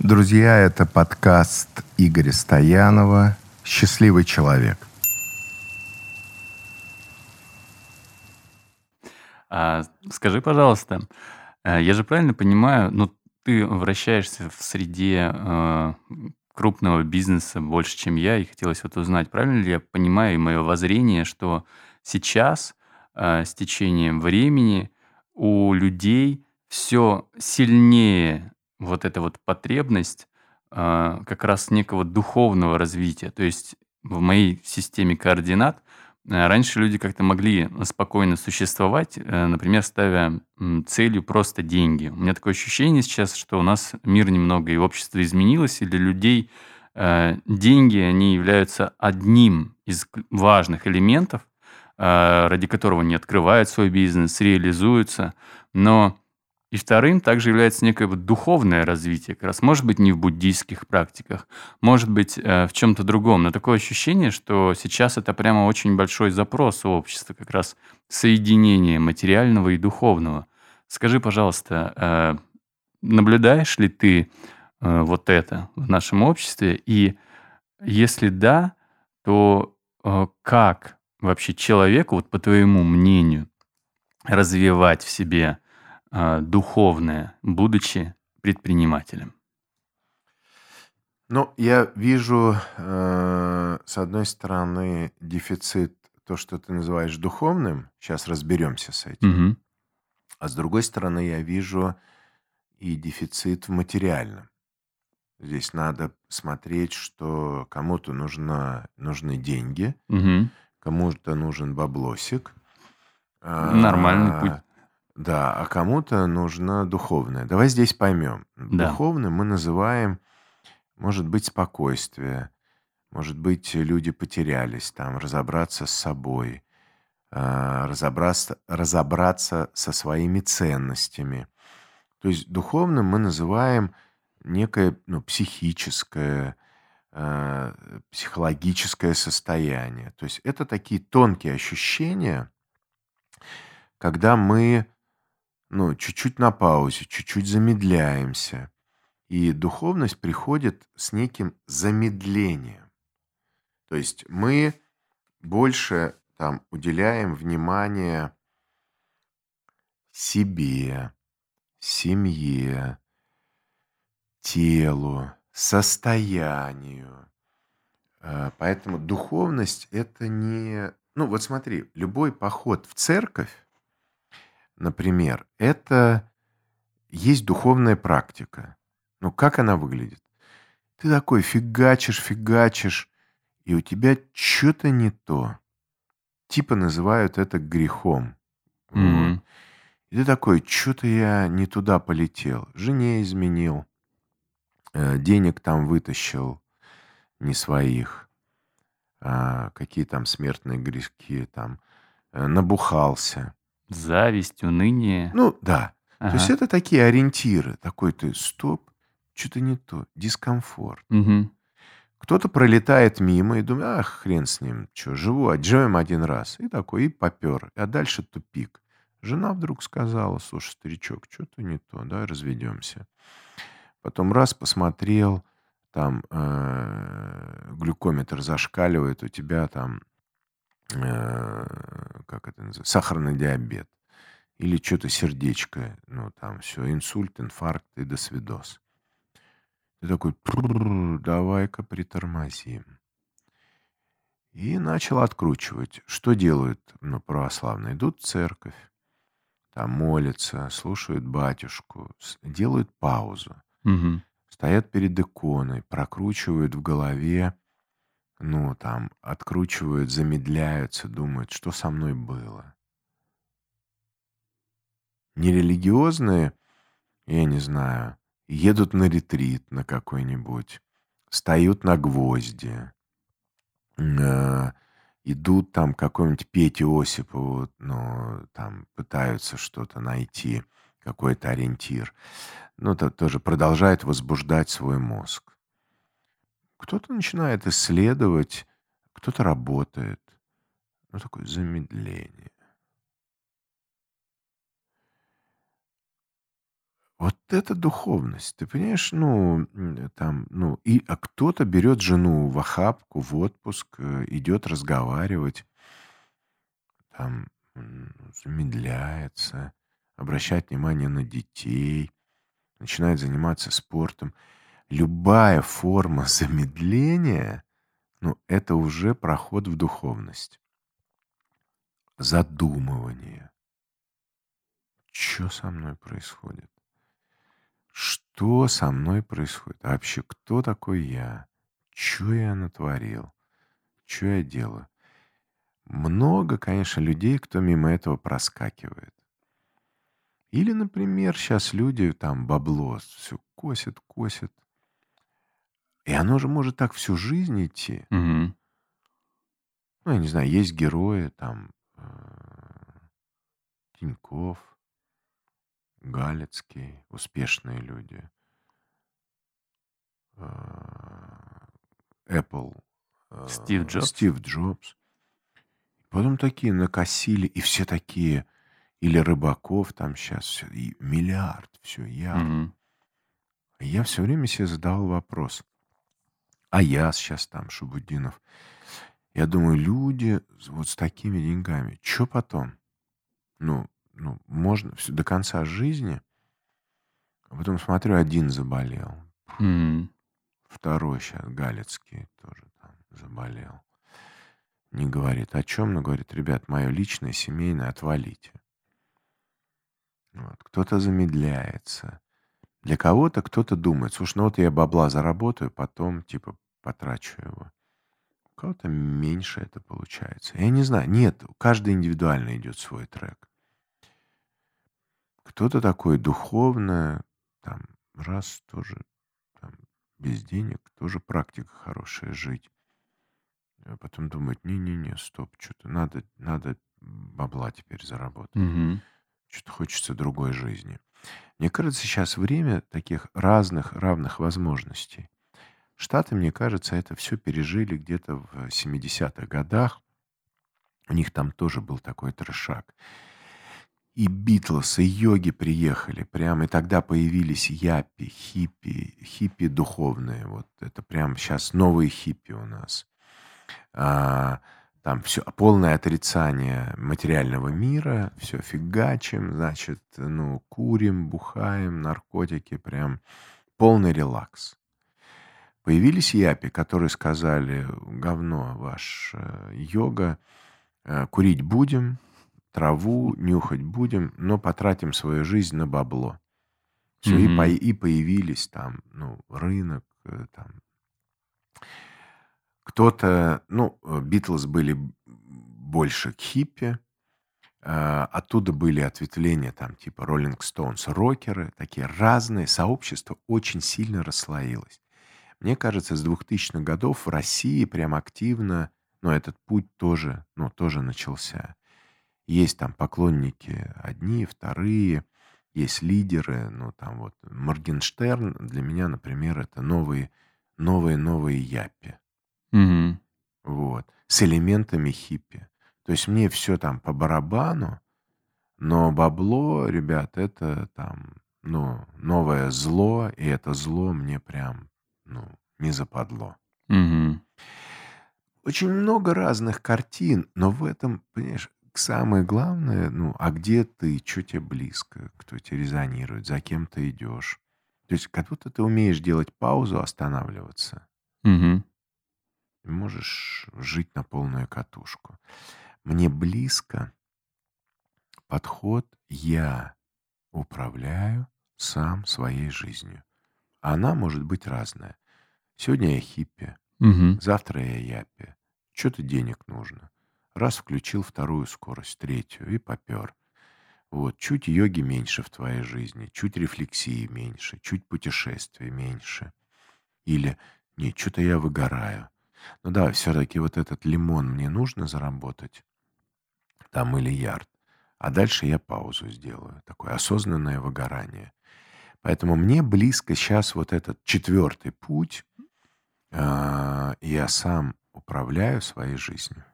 Друзья, это подкаст Игоря Стоянова «Счастливый человек». А, скажи, пожалуйста, э, я же правильно понимаю, ну, ты вращаешься в среде э, крупного бизнеса больше, чем я, и хотелось вот узнать, правильно ли я понимаю и мое воззрение, что сейчас э, с течением времени у людей все сильнее вот эта вот потребность э, как раз некого духовного развития. То есть в моей системе координат э, раньше люди как-то могли спокойно существовать, э, например, ставя целью просто деньги. У меня такое ощущение сейчас, что у нас мир немного и общество изменилось, и для людей э, деньги, они являются одним из важных элементов, ради которого они открывают свой бизнес, реализуются. Но и вторым также является некое вот духовное развитие, как раз может быть не в буддийских практиках, может быть э, в чем-то другом. Но такое ощущение, что сейчас это прямо очень большой запрос у общества, как раз соединение материального и духовного. Скажи, пожалуйста, э, наблюдаешь ли ты э, вот это в нашем обществе? И если да, то как вообще человеку, вот по твоему мнению, развивать в себе духовное, будучи предпринимателем? Ну, я вижу, э, с одной стороны, дефицит, то, что ты называешь духовным, сейчас разберемся с этим, Мгм. а с другой стороны, я вижу и дефицит в материальном. Здесь надо смотреть, что кому-то нужно, нужны деньги, Мгм. кому-то нужен баблосик, Нормальный путь. Да, а кому-то нужно духовное. Давай здесь поймем. Да. Духовным мы называем, может быть, спокойствие, может быть, люди потерялись, там, разобраться с собой, а, разобраться, разобраться со своими ценностями. То есть духовным мы называем некое ну, психическое, а, психологическое состояние. То есть это такие тонкие ощущения, когда мы ну, чуть-чуть на паузе, чуть-чуть замедляемся. И духовность приходит с неким замедлением. То есть мы больше там уделяем внимание себе, семье, телу, состоянию. Э, поэтому духовность это не... Ну вот смотри, любой поход в церковь, например, это есть духовная практика. Ну, как она выглядит? Ты такой фигачишь, фигачишь, и у тебя что-то не то. Типа называют это грехом. Мгм. Вот. И ты такой, что-то я не туда полетел. Жене изменил, э, денег там вытащил не своих, а, какие там смертные грешки, там, э, набухался. Зависть, уныние. Ну, да. То есть Ага. это такие ориентиры. Такой ты, стоп, что-то не то, дискомфорт. Мгм. Кто-то пролетает мимо и думает, ах, хрен с ним, что, живу, отживем один раз. И такой, и попер. А дальше тупик. Жена вдруг сказала, слушай, старичок, что-то не то, давай разведемся. Потом раз посмотрел, там э, глюкометр зашкаливает, у тебя там, как это называется, сахарный диабет. Или что-то сердечко, ну там все, инсульт, инфаркт и до свидос. Ты такой, «Прррр, давай-ка притормозим. И начал откручивать. Что делают ну, православные? Идут в церковь, там молятся, слушают батюшку, делают паузу, Мгм. стоят перед иконой, прокручивают в голове, ну, там, откручивают, замедляются, думают, что со мной было. Нерелигиозные, я не знаю, едут на ретрит на какой-нибудь, встают на гвозди, э, идут там какому-нибудь Пете Осипову, ну, там пытаются что-то найти, какой-то ориентир. Ну, то, тоже продолжает возбуждать свой мозг. Кто-то начинает исследовать, кто-то работает. Ну, такое замедление. Вот это духовность. Ты понимаешь, ну, там, ну, и, а кто-то берет жену в охапку, в отпуск, э, идет разговаривать, там, замедляется, обращает внимание на детей, начинает заниматься спортом. Любая форма замедления, ну, это уже проход в духовность. Задумывание. Что со мной происходит? Что со мной происходит? А вообще, кто такой я? Что я натворил? Что я делаю? Много, конечно, людей, кто мимо этого проскакивает. Или, например, сейчас люди там бабло все косят, косят. И оно же может так всю жизнь идти. Мгм. Ну, я не знаю, есть герои, там, э, Тиньков, Галицкий, успешные люди. Э, Apple, э, Стив Джобс. Стив Джобс. Потом такие накосили, и все такие, или Рыбаков там сейчас, все, и миллиард, все, я. Мгм. Я все время себе задавал вопрос. А я сейчас там, Шабудинов. Я думаю, люди вот с такими деньгами, что потом? Ну, ну, можно всё до конца жизни. А потом смотрю, один заболел. М. Второй сейчас, Галицкий, тоже там заболел. Не говорит о чем, но говорит, ребят, мое личное, семейное, отвалите. Вот. Кто-то замедляется. Для кого-то кто-то думает, слушай, ну вот я бабла заработаю, потом типа потрачу его. У кого-то меньше это получается. Я не знаю. Нет, каждый индивидуально идет свой трек. Кто-то такой духовно, там, раз тоже там, без денег, тоже практика хорошая жить. А потом думает, не-не-не, стоп, что-то надо, надо бабла теперь заработать. Мгм. Что-то хочется другой жизни. Мне кажется, сейчас время таких разных, равных возможностей. Штаты, мне кажется, это все пережили где-то в 70-х годах. У них там тоже был такой трешак. И Битлз, и йоги приехали прямо, и тогда появились япи, хиппи, хиппи духовные. Вот это прям сейчас новые хиппи у нас. А, там все полное отрицание материального мира, все фигачим, значит, ну, курим, бухаем, наркотики, прям полный релакс. Появились япи, которые сказали, говно ваш э, йога, э, курить будем, траву нюхать будем, но потратим свою жизнь на бабло. Все, и, Мгм. по- и появились там, ну, рынок, э, там, кто-то, ну, э, Битлз были больше к хиппи, а, оттуда были ответвления, там, типа Роллинг Стоунс, рокеры, такие разные, сообщество очень сильно расслоилось. Мне кажется, с 2000-х годов в России прям активно, ну, этот путь тоже, ну, тоже начался. Есть там поклонники одни, вторые, есть лидеры, ну, там вот Моргенштерн для меня, например, это новые, новые, новые япи. Мгм. Вот. С элементами хиппи. То есть мне все там по барабану, но бабло, ребят, это там, ну, новое зло, и это зло мне прям, ну, не западло. Мгм. Очень много разных картин, но в этом, понимаешь, самое главное, ну, а где ты, что тебе близко, кто тебе резонирует, за кем ты идешь. То есть как будто ты умеешь делать паузу, останавливаться. Мгм. Можешь жить на полную катушку. Мне близко подход «я управляю сам своей жизнью». Она может быть разная. Сегодня я хиппи, Мгм. завтра я япи. Что-то денег нужно. Раз включил вторую скорость, третью и попер. Вот, чуть йоги меньше в твоей жизни, чуть рефлексии меньше, чуть путешествий меньше. Или, нет, что-то я выгораю. Ну да, все-таки вот этот лимон мне нужно заработать, там или ярд. А дальше я паузу сделаю. Такое осознанное выгорание. Поэтому мне близко сейчас вот этот четвертый путь. а, Я сам управляю своей жизнью.